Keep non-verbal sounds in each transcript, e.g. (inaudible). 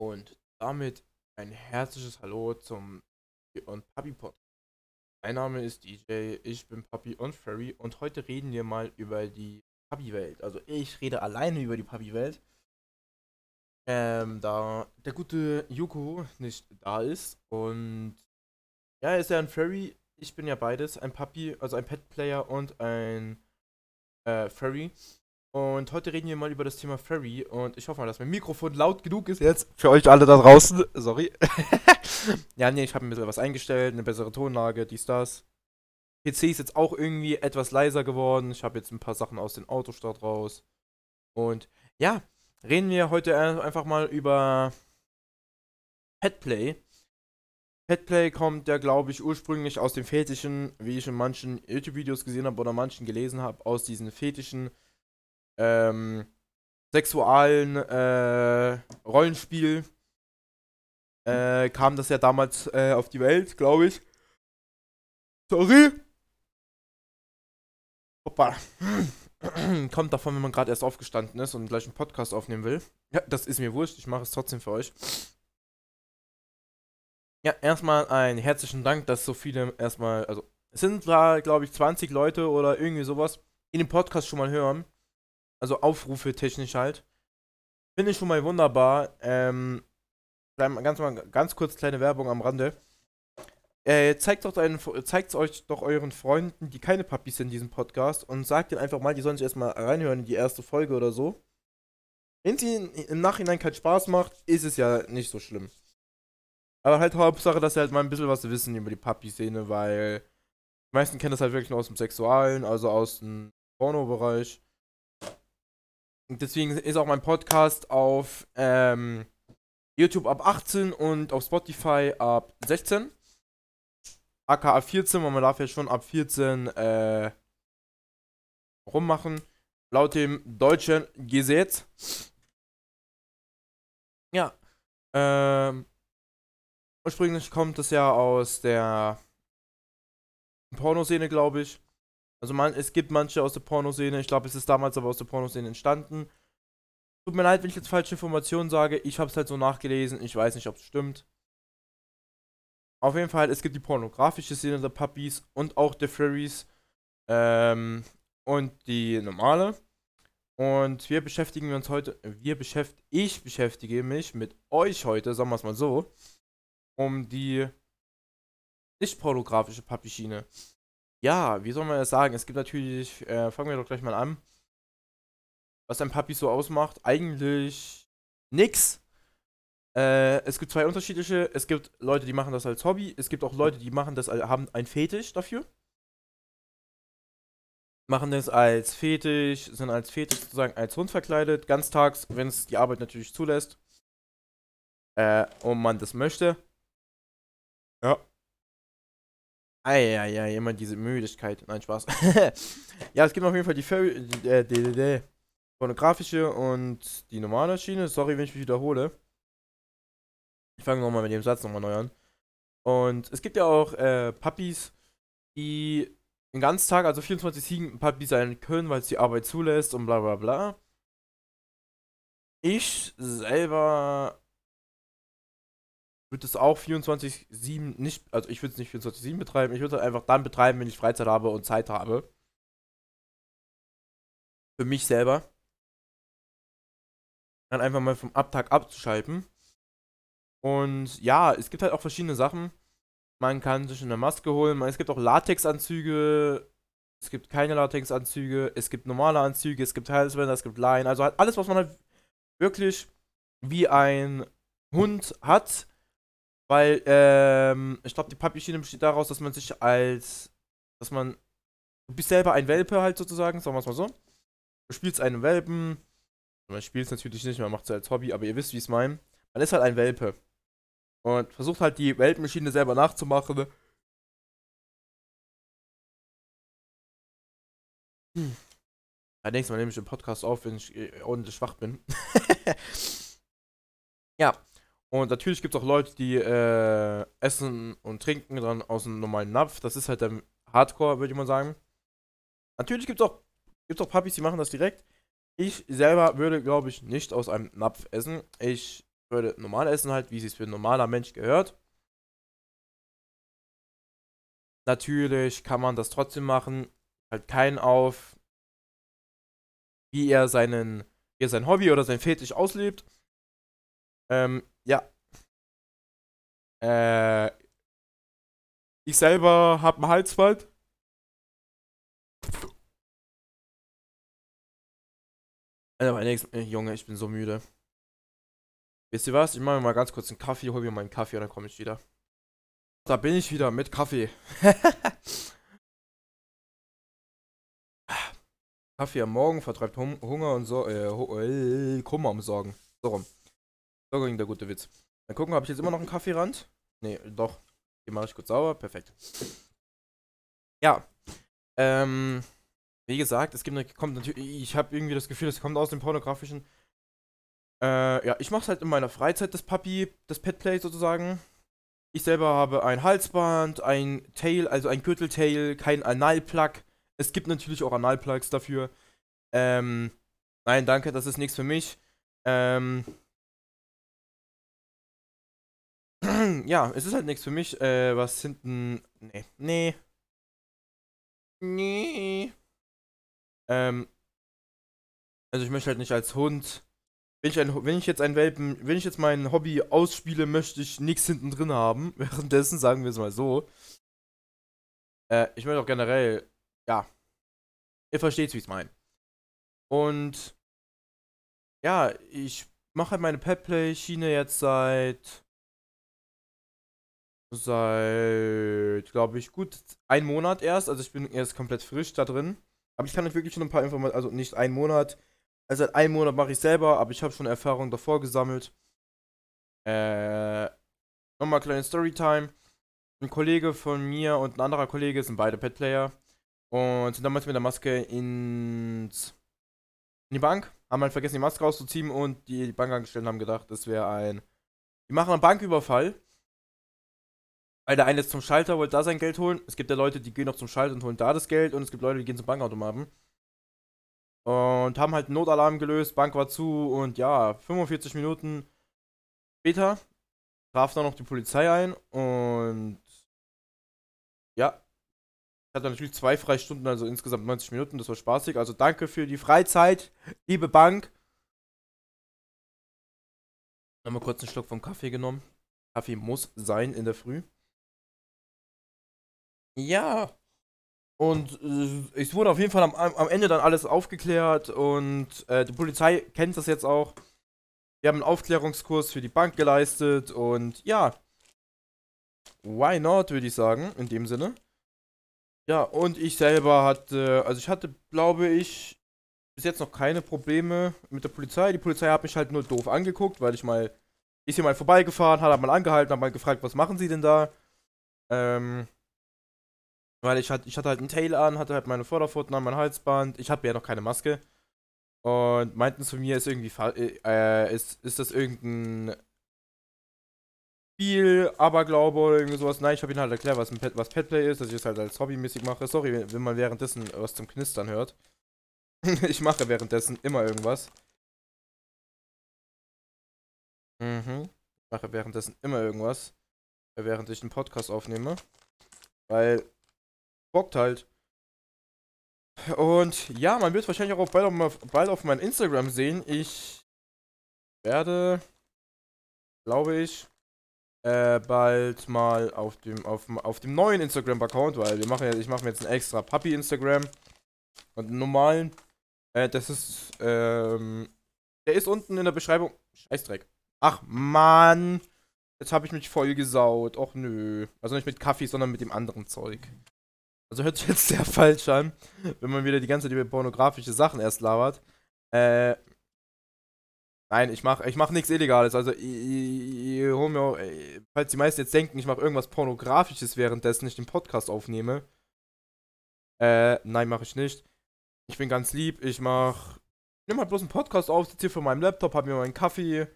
Und damit ein herzliches Hallo zum und Papi Pod. Mein Name ist DJ, ich bin Papi und Furry und heute reden wir mal über die Papi-Welt. Also ich rede alleine über die Papi-Welt. Ähm, da der gute Yuko nicht da ist und ja, er ist ja ein Furry. Ich bin ja beides, ein Papi, also ein Pet-Player und ein äh, Furry. Und heute reden wir mal über das Thema Furry und ich hoffe mal, dass mein Mikrofon laut genug ist jetzt. Für euch alle da draußen. Sorry. (laughs) ja, nee, ich habe ein bisschen was eingestellt, eine bessere Tonlage, dies, das. PC ist jetzt auch irgendwie etwas leiser geworden. Ich habe jetzt ein paar Sachen aus dem Autostart raus. Und ja, reden wir heute einfach mal über Petplay. Petplay kommt ja, glaube ich, ursprünglich aus dem Fetischen, wie ich in manchen YouTube-Videos gesehen habe oder manchen gelesen habe, aus diesen Fetischen ähm, sexualen äh, Rollenspiel äh, kam das ja damals äh, auf die Welt, glaube ich. Sorry. Hoppa. (clears throat) Kommt davon, wenn man gerade erst aufgestanden ist und gleich einen Podcast aufnehmen will. Ja, das ist mir wurscht, ich mache es trotzdem für euch. Ja, erstmal einen herzlichen Dank, dass so viele erstmal, also es sind da, glaube ich, 20 Leute oder irgendwie sowas in dem Podcast schon mal hören. Also Aufrufe technisch halt. Finde ich schon mal wunderbar. Ähm, ganz, mal, ganz kurz kleine Werbung am Rande. Äh, zeigt es euch doch euren Freunden, die keine Puppies sind in diesem Podcast und sagt ihnen einfach mal, die sollen sich erstmal reinhören in die erste Folge oder so. Wenn sie im Nachhinein keinen Spaß macht, ist es ja nicht so schlimm. Aber halt Hauptsache, dass sie halt mal ein bisschen was wissen über die Puppy-Szene, weil die meisten kennen das halt wirklich nur aus dem Sexualen, also aus dem Porno-Bereich. Deswegen ist auch mein Podcast auf ähm, YouTube ab 18 und auf Spotify ab 16. AKA 14, weil man darf ja schon ab 14 äh, rummachen. Laut dem deutschen Gesetz. Ja. Ähm, ursprünglich kommt es ja aus der Pornoszene, glaube ich. Also man, es gibt manche aus der Pornoszene, ich glaube, es ist damals aber aus der Pornoszene entstanden. Tut mir leid, wenn ich jetzt falsche Informationen sage. Ich habe es halt so nachgelesen. Ich weiß nicht, ob es stimmt. Auf jeden Fall, es gibt die pornografische Szene der Puppies und auch der Furries. Ähm, und die normale. Und wir beschäftigen uns heute, wir beschäftigen, ich beschäftige mich mit euch heute, sagen wir es mal so, um die nicht pornografische Pappy-Schiene. Ja, wie soll man das sagen? Es gibt natürlich, äh, fangen wir doch gleich mal an. Was ein Papi so ausmacht, eigentlich nix. Äh, es gibt zwei unterschiedliche. Es gibt Leute, die machen das als Hobby. Es gibt auch Leute, die machen das, haben ein Fetisch dafür. Machen das als Fetisch, sind als Fetisch sozusagen als Hund verkleidet, ganztags, wenn es die Arbeit natürlich zulässt. Äh, und man das möchte. Ja. Eieiei, immer diese Müdigkeit. Nein, Spaß. (laughs) ja, es gibt auf jeden Fall die, Furry, die, äh, die, die, pornografische und die normale Schiene. Sorry, wenn ich mich wiederhole. Ich fange nochmal mit dem Satz nochmal neu an. Und es gibt ja auch äh, Puppies, die den ganzen Tag, also 24-7 Puppies sein können, weil es die Arbeit zulässt und bla bla bla. Ich selber würde es auch 24-7 nicht, also ich würde es nicht 24-7 betreiben, ich würde es einfach dann betreiben, wenn ich Freizeit habe und Zeit habe. Für mich selber. Dann einfach mal vom Abtag abzuschalten. Und ja, es gibt halt auch verschiedene Sachen. Man kann sich eine Maske holen, es gibt auch Latexanzüge, es gibt keine Latexanzüge, es gibt normale Anzüge, es gibt Halsbänder, es gibt Leinen, also halt alles, was man halt wirklich wie ein Hund hat, weil, ähm, ich glaube, die Pappschiene besteht daraus, dass man sich als, dass man, du bist selber ein Welpe halt sozusagen, sagen wir es mal so. Du spielst einen Welpen, man spielt es natürlich nicht, man macht es als Hobby, aber ihr wisst, wie ich es meine. Man ist halt ein Welpe. Und versucht halt die Welpenmaschine selber nachzumachen. Hm. Ja, nächstes Mal nehme ich den Podcast auf, wenn ich äh, ordentlich schwach bin. (laughs) ja, und natürlich gibt es auch Leute, die äh, essen und trinken dann aus einem normalen Napf. Das ist halt der Hardcore, würde ich mal sagen. Natürlich gibt es auch, gibt's auch Puppies, die machen das direkt. Ich selber würde, glaube ich, nicht aus einem Napf essen. Ich würde normal essen halt, wie es für ein normaler Mensch gehört. Natürlich kann man das trotzdem machen. Halt keinen auf, wie er seinen, wie er sein Hobby oder sein Fetisch auslebt. Ähm, ja. Äh, ich selber habe einen Halsband. Alter, mein nächstes, Junge, ich bin so müde. Wisst ihr was? Ich mache mir mal ganz kurz einen Kaffee, hol mir mal einen Kaffee und dann komme ich wieder. Da bin ich wieder mit Kaffee. (laughs) Kaffee am Morgen vertreibt hum Hunger und so, äh, äh, Kummer am Sorgen. So rum. So ging der gute Witz. Dann gucken, habe ich jetzt immer noch einen Kaffeerand? Nee, doch. Den mache ich kurz sauber. Perfekt. Ja. Ähm, wie gesagt, es gibt, kommt natürlich, ich habe irgendwie das Gefühl, es kommt aus dem pornografischen. Äh, ja, ich mache es halt in meiner Freizeit, das Puppy, das Petplay sozusagen. Ich selber habe ein Halsband, ein Tail, also ein Gürteltail, kein Analplug. Es gibt natürlich auch Analplugs dafür. Ähm, nein, danke, das ist nichts für mich. Ähm, (clears throat) ja, es ist halt nichts für mich, äh, was hinten. Nee. Nee. Nee. Ähm. Also ich möchte halt nicht als Hund. Wenn ich, ein, wenn ich jetzt ein Welpen, wenn ich jetzt mein Hobby ausspiele, möchte ich nichts hinten drin haben. (laughs) Währenddessen sagen wir es mal so. Äh, ich möchte auch generell, ja. Ihr versteht, wie ich es meine. Und ja, ich mache halt meine Petplay-Schiene jetzt seit Seit, glaube ich, gut ein Monat erst. Also ich bin erst komplett frisch da drin. Aber ich kann euch wirklich schon ein paar Informationen, also nicht ein Monat. Also seit einem Monat mache ich selber, aber ich habe schon Erfahrung davor gesammelt. Äh, nochmal kleine Storytime. Ein Kollege von mir und ein anderer Kollege sind beide Petplayer. Und sind damals mit der Maske ins, in die Bank. Haben halt vergessen, die Maske rauszuziehen und die Bankangestellten haben gedacht, das wäre ein. Die machen einen Banküberfall weil der eine ist zum Schalter, wollte da sein Geld holen. Es gibt ja Leute, die gehen noch zum Schalter und holen da das Geld. Und es gibt Leute, die gehen zum Bankautomaten. Und haben halt einen Notalarm gelöst. Bank war zu. Und ja, 45 Minuten später traf dann noch die Polizei ein. Und ja, ich hatte natürlich zwei Freistunden, also insgesamt 90 Minuten. Das war spaßig. Also danke für die Freizeit, liebe Bank. Nochmal kurz einen Schluck vom Kaffee genommen. Kaffee muss sein in der Früh. Ja. Und äh, es wurde auf jeden Fall am, am Ende dann alles aufgeklärt und äh, die Polizei kennt das jetzt auch. Wir haben einen Aufklärungskurs für die Bank geleistet und ja. Why not, würde ich sagen, in dem Sinne. Ja, und ich selber hatte, also ich hatte, glaube ich, bis jetzt noch keine Probleme mit der Polizei. Die Polizei hat mich halt nur doof angeguckt, weil ich mal, ist hier mal vorbeigefahren, hat mal angehalten, hat mal gefragt, was machen Sie denn da? Ähm, weil ich hatte, ich hatte halt einen Tail an, hatte halt meine Vorderpfoten an, mein Halsband. Ich habe ja noch keine Maske. Und meinten zu mir, ist irgendwie, äh, ist, ist das irgendein Spiel, Aberglaube oder irgendwie sowas. Nein, ich habe ihnen halt erklärt, was, ein Pet, was Petplay ist, dass ich es halt als hobbymäßig mache. Sorry, wenn man währenddessen was zum Knistern hört. (laughs) ich mache währenddessen immer irgendwas. Mhm. Ich mache währenddessen immer irgendwas. Während ich einen Podcast aufnehme. Weil bockt halt. Und ja, man wird wahrscheinlich auch bald auf, bald auf mein Instagram sehen. Ich werde, glaube ich, äh, bald mal auf dem, auf, auf dem neuen Instagram-Account, weil wir machen ja, ich mache mir jetzt ein extra Puppy-Instagram und einen normalen. Äh, das ist, ähm, der ist unten in der Beschreibung. Scheißdreck. Ach, Mann. Jetzt habe ich mich voll gesaut. Och, nö. Also nicht mit Kaffee, sondern mit dem anderen Zeug. Also hört sich (laughs) jetzt sehr falsch an, wenn man wieder die ganze Zeit über pornografische Sachen erst labert. Äh. Nein, ich mach, ich mach nichts Illegales. Also, ich, ich, ich hol mir auch, falls die meisten jetzt denken, ich mache irgendwas Pornografisches währenddessen ich den Podcast aufnehme. Äh, nein, mache ich nicht. Ich bin ganz lieb. Ich mach. Ich nehme halt bloß einen Podcast auf, sitze hier vor meinem Laptop, hab mir meinen Kaffee,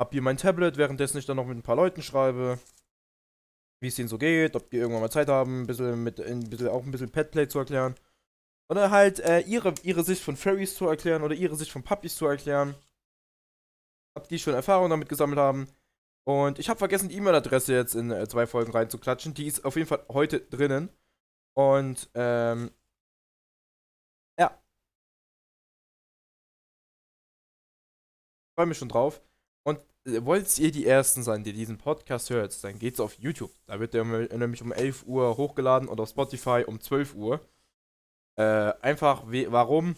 hab hier mein Tablet, währenddessen ich dann noch mit ein paar Leuten schreibe wie es ihnen so geht, ob die irgendwann mal Zeit haben, ein bisschen mit, ein bisschen, auch ein bisschen Petplay zu erklären. Oder halt äh, ihre, ihre Sicht von Fairies zu erklären oder ihre Sicht von Puppies zu erklären. die schon Erfahrung damit gesammelt haben. Und ich habe vergessen, die E-Mail-Adresse jetzt in äh, zwei Folgen reinzuklatschen. Die ist auf jeden Fall heute drinnen. Und, ähm, ja. Freue mich schon drauf. Wollt ihr die Ersten sein, die diesen Podcast hört, dann geht's auf YouTube. Da wird der nämlich um 11 Uhr hochgeladen und auf Spotify um 12 Uhr. Äh, einfach, warum?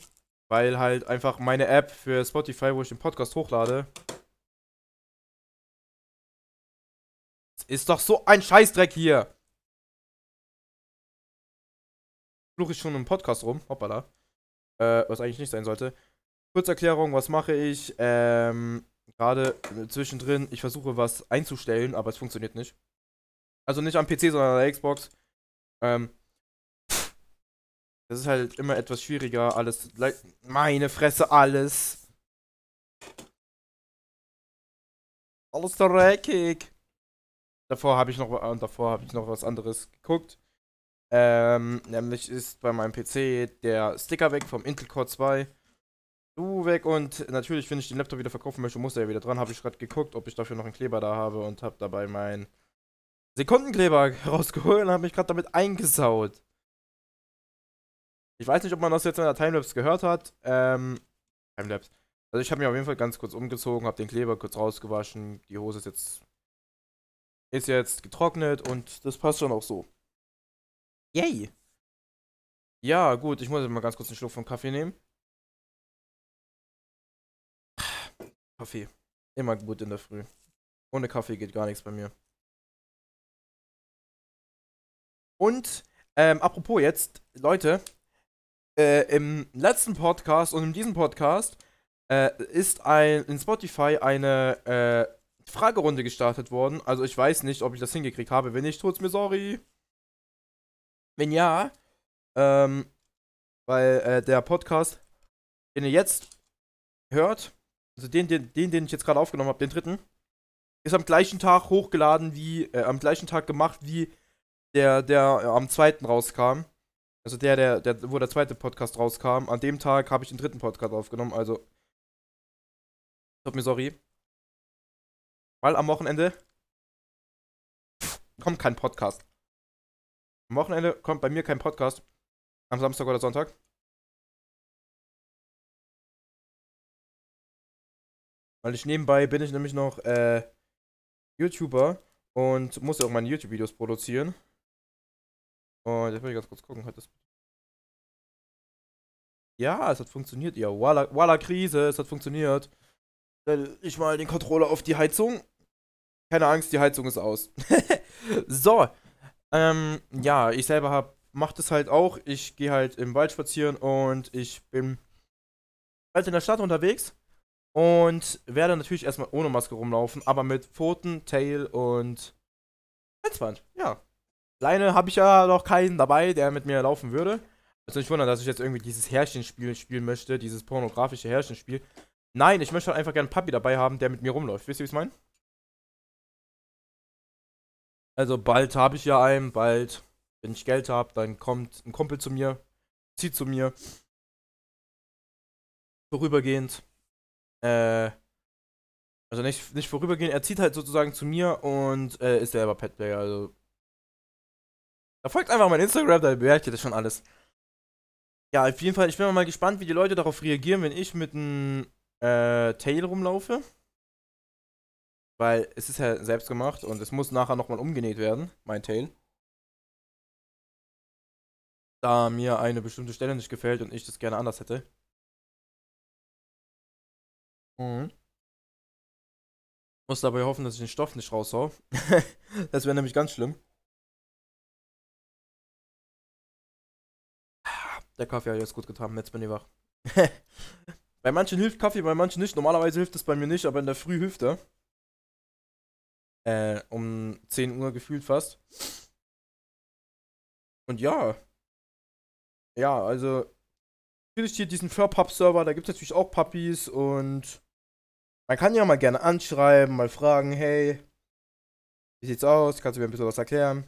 Weil halt einfach meine App für Spotify, wo ich den Podcast hochlade, ist doch so ein Scheißdreck hier. Fluche ich schon im Podcast rum, hoppala. Äh, was eigentlich nicht sein sollte. Kurzerklärung, was mache ich? Ähm, gerade zwischendrin, ich versuche was einzustellen, aber es funktioniert nicht. Also nicht am PC, sondern an der Xbox. Ähm, das ist halt immer etwas schwieriger, alles. Meine Fresse, alles. Alles dreckig. Davor habe ich noch und davor habe ich noch was anderes geguckt. Ähm, nämlich ist bei meinem PC der Sticker weg vom Intel Core 2. Du weg und natürlich, wenn ich den Laptop wieder verkaufen möchte, muss er ja wieder dran. Habe ich gerade geguckt, ob ich dafür noch einen Kleber da habe und habe dabei meinen Sekundenkleber (laughs) rausgeholt und habe mich gerade damit eingesaut. Ich weiß nicht, ob man das jetzt in der Timelapse gehört hat. Ähm, Timelapse. Also ich habe mich auf jeden Fall ganz kurz umgezogen, habe den Kleber kurz rausgewaschen. Die Hose ist jetzt ist jetzt getrocknet und das passt schon auch so. Yay! Ja, gut, ich muss jetzt mal ganz kurz einen Schluck vom Kaffee nehmen. Kaffee. Immer gut in der Früh. Ohne Kaffee geht gar nichts bei mir. Und, ähm, apropos jetzt, Leute, äh, im letzten Podcast und in diesem Podcast äh, ist ein, in Spotify eine äh, Fragerunde gestartet worden. Also ich weiß nicht, ob ich das hingekriegt habe. Wenn nicht, tut's mir sorry. Wenn ja, ähm, weil äh, der Podcast, den ihr jetzt hört, also den, den, den, den ich jetzt gerade aufgenommen habe, den dritten, ist am gleichen Tag hochgeladen wie, äh, am gleichen Tag gemacht wie der, der äh, am zweiten rauskam. Also der, der, der, wo der zweite Podcast rauskam, an dem Tag habe ich den dritten Podcast aufgenommen, also. Tut mir sorry. Weil am Wochenende kommt kein Podcast. Am Wochenende kommt bei mir kein Podcast. Am Samstag oder Sonntag. Weil ich nebenbei bin ich nämlich noch äh, YouTuber und muss ja auch meine YouTube-Videos produzieren. Und jetzt will ich ganz kurz gucken, hat das. Ja, es hat funktioniert, ja. Walla, Walla Krise, es hat funktioniert. Stell ich mal den Controller auf die Heizung. Keine Angst, die Heizung ist aus. (laughs) so. Ähm, ja, ich selber hab, mach das halt auch. Ich gehe halt im Wald spazieren und ich bin halt in der Stadt unterwegs und werde natürlich erstmal ohne Maske rumlaufen, aber mit Pfoten, Tail und Halsband. Ja, Alleine habe ich ja noch keinen dabei, der mit mir laufen würde. Also nicht wundern, dass ich jetzt irgendwie dieses Herrchenspiel spielen möchte, dieses pornografische Herrchenspiel. Nein, ich möchte halt einfach gerne einen Papi dabei haben, der mit mir rumläuft. Wisst ihr, wie ich es meine? Also bald habe ich ja einen, bald, wenn ich Geld habe, dann kommt ein Kumpel zu mir, zieht zu mir. Vorübergehend. Äh, also nicht, nicht vorübergehend, er zieht halt sozusagen zu mir und äh, ist selber Petplayer. Also da folgt einfach mein Instagram, da bewertet ihr das schon alles. Ja, auf jeden Fall, ich bin mal gespannt, wie die Leute darauf reagieren, wenn ich mit einem äh, Tail rumlaufe. Weil es ist ja selbst gemacht und es muss nachher nochmal umgenäht werden, mein Tail. Da mir eine bestimmte Stelle nicht gefällt und ich das gerne anders hätte. Mhm. Muss dabei hoffen, dass ich den Stoff nicht raushau. (laughs) das wäre nämlich ganz schlimm. Der Kaffee hat jetzt gut getan, jetzt bin ich wach. (laughs) bei manchen hilft Kaffee, bei manchen nicht. Normalerweise hilft es bei mir nicht, aber in der Früh hilft er. Äh, um 10 Uhr gefühlt fast. Und ja. Ja, also. Natürlich hier diesen Furpub-Server, da gibt es natürlich auch Puppies und man kann ja mal gerne anschreiben, mal fragen, hey, wie sieht's aus? Kannst du mir ein bisschen was erklären?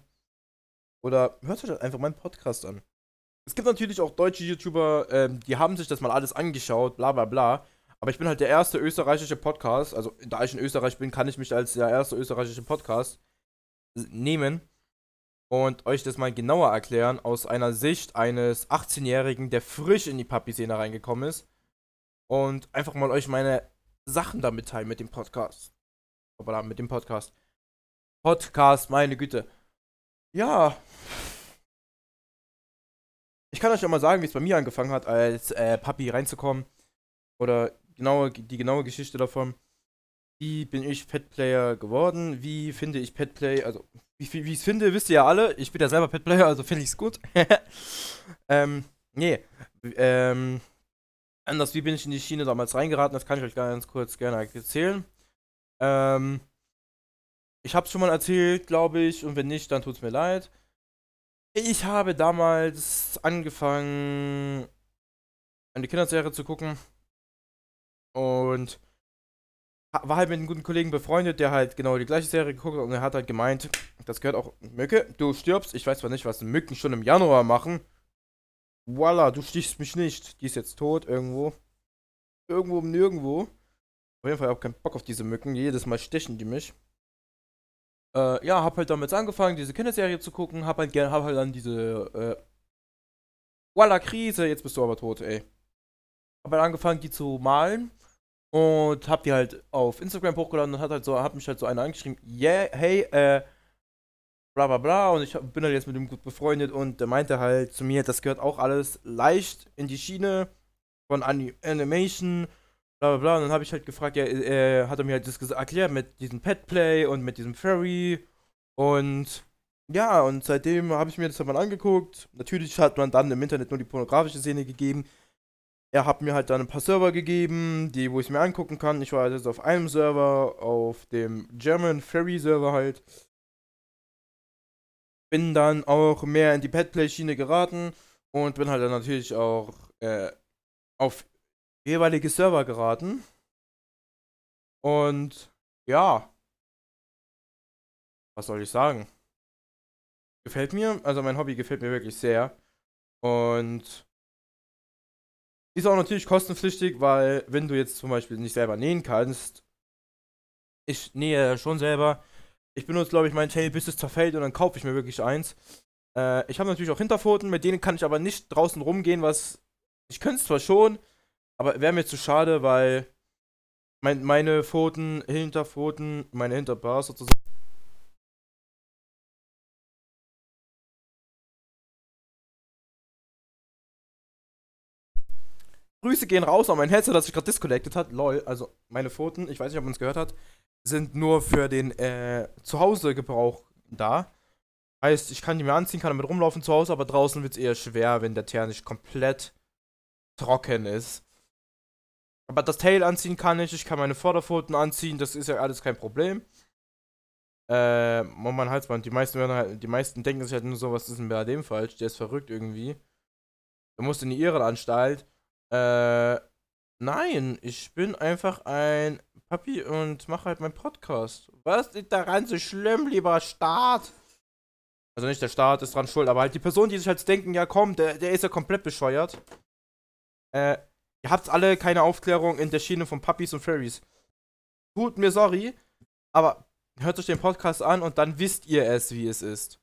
Oder hört euch einfach meinen Podcast an. Es gibt natürlich auch deutsche YouTuber, ähm, die haben sich das mal alles angeschaut, bla bla bla. Aber ich bin halt der erste österreichische Podcast. Also, da ich in Österreich bin, kann ich mich als der erste österreichische Podcast nehmen und euch das mal genauer erklären aus einer Sicht eines 18-Jährigen, der frisch in die Papi-Szene reingekommen ist. Und einfach mal euch meine Sachen da mitteilen mit dem Podcast. Oder mit dem Podcast. Podcast, meine Güte. Ja. Ich kann euch ja mal sagen, wie es bei mir angefangen hat, als äh, Papi reinzukommen. Oder genaue, die genaue Geschichte davon. Wie bin ich Petplayer geworden? Wie finde ich Petplay? Also, wie, wie ich es finde, wisst ihr ja alle. Ich bin ja selber Petplayer, also finde ich es gut. (laughs) ähm, nee. Ähm, anders, wie bin ich in die Schiene damals reingeraten? Das kann ich euch ganz kurz gerne erzählen. Ähm, ich habe es schon mal erzählt, glaube ich, und wenn nicht, dann tut es mir leid. Ich habe damals angefangen, eine Kinderserie zu gucken und war halt mit einem guten Kollegen befreundet, der halt genau die gleiche Serie geguckt hat und er hat halt gemeint, das gehört auch Mücke, du stirbst. Ich weiß zwar nicht, was Mücken schon im Januar machen. Voila, du stichst mich nicht. Die ist jetzt tot irgendwo. Irgendwo nirgendwo. Auf jeden Fall habe ich keinen Bock auf diese Mücken. Jedes Mal stechen die mich. Äh, ja, hab halt damit angefangen, diese Kinderserie zu gucken. Hab halt, hab halt dann diese, äh, Voila, Krise, jetzt bist du aber tot, ey. Hab halt angefangen, die zu malen. Und hab die halt auf Instagram hochgeladen und hat halt so, hab mich halt so einer angeschrieben, yeah, hey, äh, bla bla bla. Und ich bin halt jetzt mit ihm gut befreundet und der meinte halt zu mir, das gehört auch alles leicht in die Schiene von Anim Animation, bla bla bla. Und dann habe ich halt gefragt, ja, äh, hat er mir halt das erklärt mit diesem Petplay und mit diesem Furry. Und ja, und seitdem habe ich mir das halt mal angeguckt. Natürlich hat man dann im Internet nur die pornografische Szene gegeben. Er hat mir halt dann ein paar Server gegeben, die, wo ich mir angucken kann. Ich war jetzt auf einem Server, auf dem German Ferry Server halt. Bin dann auch mehr in die Petplay-Schiene geraten und bin halt dann natürlich auch äh, auf jeweilige Server geraten. Und ja, was soll ich sagen? Gefällt mir, also mein Hobby gefällt mir wirklich sehr. Und ist auch natürlich kostenpflichtig, weil wenn du jetzt zum Beispiel nicht selber nähen kannst, ich nähe schon selber. Ich benutze, glaube ich, mein Tail, bis es zerfällt und dann kaufe ich mir wirklich eins. Äh, ich habe natürlich auch Hinterpfoten, mit denen kann ich aber nicht draußen rumgehen, was. Ich könnte es zwar schon, aber wäre mir zu schade, weil mein, meine Pfoten, Hinterpfoten, meine Hinterbars sozusagen Grüße gehen raus an mein Headset, das sich gerade disconnected hat. Lol, also meine Pfoten, ich weiß nicht, ob man es gehört hat, sind nur für den äh, Zuhause-Gebrauch da. Heißt, ich kann die mir anziehen, kann damit rumlaufen zu Hause, aber draußen wird es eher schwer, wenn der Teer nicht komplett trocken ist. Aber das Tail anziehen kann ich, ich kann meine Vorderpfoten anziehen, das ist ja alles kein Problem. Äh, mein Halsband, die meisten, halt, die meisten denken sich halt nur so, was ist denn bei dem falsch? Der ist verrückt irgendwie. Er muss in die Irrenanstalt. Äh, nein, ich bin einfach ein Papi und mache halt meinen Podcast. Was ist daran so schlimm, lieber Staat? Also nicht der Staat ist dran schuld, aber halt die Person, die sich halt denken, ja komm, der, der ist ja komplett bescheuert. Äh, ihr habt alle keine Aufklärung in der Schiene von Puppies und Fairies. Tut mir sorry, aber hört euch den Podcast an und dann wisst ihr es, wie es ist.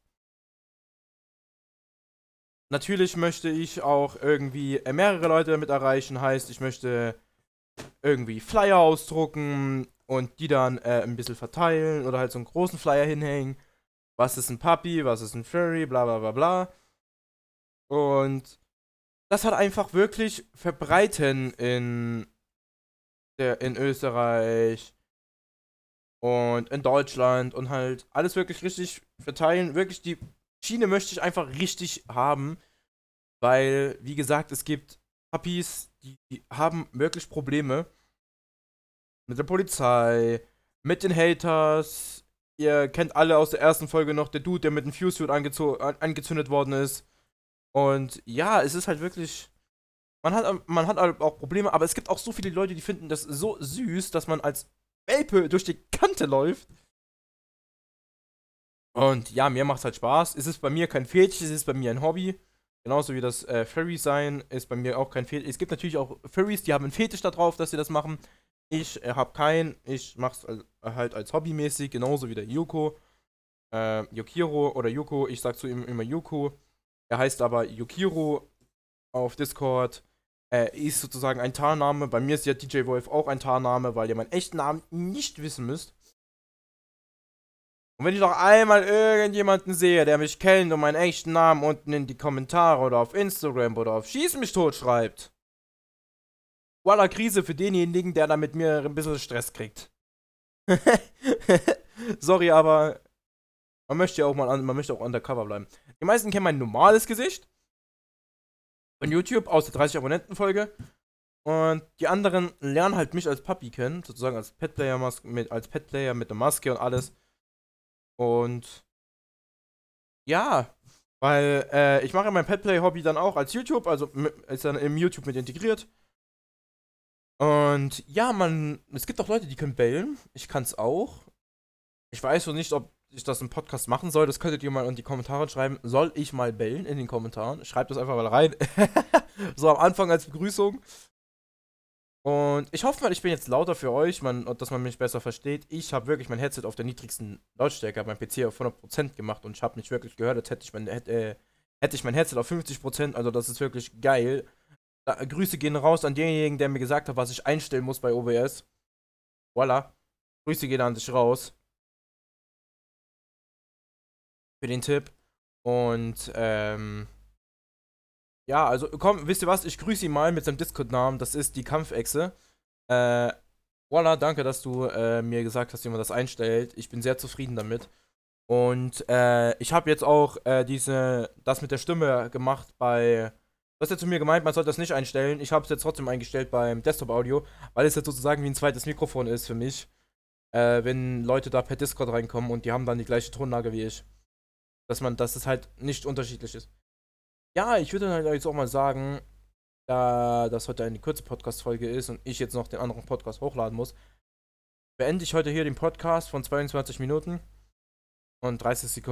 Natürlich möchte ich auch irgendwie mehrere Leute damit erreichen. Heißt, ich möchte irgendwie Flyer ausdrucken und die dann äh, ein bisschen verteilen oder halt so einen großen Flyer hinhängen. Was ist ein Puppy, was ist ein Furry, bla bla bla bla. Und das hat einfach wirklich verbreiten in, der, in Österreich und in Deutschland und halt alles wirklich richtig verteilen. Wirklich die Schiene möchte ich einfach richtig haben, weil, wie gesagt, es gibt Puppies, die, die haben wirklich Probleme mit der Polizei, mit den Haters. Ihr kennt alle aus der ersten Folge noch der Dude, der mit dem Fuse-Suit angezündet worden ist. Und ja, es ist halt wirklich. Man hat, man hat halt auch Probleme, aber es gibt auch so viele Leute, die finden das so süß, dass man als Welpe durch die Kante läuft und ja, mir macht es halt Spaß. Es ist bei mir kein Fetisch, es ist bei mir ein Hobby. Genauso wie das äh, Furry sein ist bei mir auch kein Fetisch. Es gibt natürlich auch Furries, die haben einen Fetisch darauf, dass sie das machen. Ich äh, habe keinen. Ich mache es halt als hobbymäßig, genauso wie der Yuko. Äh, Yukiro oder Yuko. Ich sag zu ihm immer Yuko. Er heißt aber Yukiro auf Discord. Er ist sozusagen ein Tarnname. Bei mir ist ja DJ Wolf auch ein Tarnname, weil ihr meinen echten Namen nicht wissen müsst. Und wenn ich noch einmal irgendjemanden sehe, der mich kennt und meinen echten Namen unten in die Kommentare oder auf Instagram oder auf Schieß mich tot schreibt. Voila, Krise für denjenigen, der da mit mir ein bisschen Stress kriegt. (laughs) Sorry, aber man möchte ja auch mal man möchte auch undercover bleiben. Die meisten kennen mein normales Gesicht von YouTube aus der 30 Abonnenten-Folge. Und die anderen lernen halt mich als Puppy kennen, sozusagen als Petplayer mit, als Petplayer mit der Maske und alles. Und ja, weil äh, ich mache mein Petplay-Hobby dann auch als YouTube, also ist dann im YouTube mit integriert. Und ja, man, es gibt auch Leute, die können bellen. Ich kann es auch. Ich weiß so nicht, ob ich das im Podcast machen soll. Das könntet ihr mal in die Kommentare schreiben. Soll ich mal bellen in den Kommentaren? Schreibt das einfach mal rein. (laughs) so am Anfang als Begrüßung. Und ich hoffe mal, ich bin jetzt lauter für euch, man, dass man mich besser versteht. Ich habe wirklich mein Headset auf der niedrigsten Lautstärke, habe mein PC auf 100% gemacht und ich habe mich wirklich gehört, als hätte ich mein, äh, hätte ich mein Headset auf 50%. Also das ist wirklich geil. Da, Grüße gehen raus an denjenigen, der mir gesagt hat, was ich einstellen muss bei OBS. Voila. Grüße gehen an dich raus. Für den Tipp. Und, ähm, ja, also komm, wisst ihr was? Ich grüße ihn mal mit seinem Discord-Namen. Das ist die Kampfechse. Äh, voila, danke, dass du äh, mir gesagt hast, wie man das einstellt. Ich bin sehr zufrieden damit. Und äh, ich habe jetzt auch äh, diese, das mit der Stimme gemacht bei. Du hast ja zu mir gemeint, man sollte das nicht einstellen. Ich habe es jetzt trotzdem eingestellt beim Desktop-Audio, weil es jetzt sozusagen wie ein zweites Mikrofon ist für mich. Äh, wenn Leute da per Discord reinkommen und die haben dann die gleiche Tonlage wie ich. Dass man, dass es halt nicht unterschiedlich ist. Ja, ich würde dann halt jetzt auch mal sagen, da das heute eine kurze Podcast-Folge ist und ich jetzt noch den anderen Podcast hochladen muss, beende ich heute hier den Podcast von 22 Minuten und 30 Sekunden.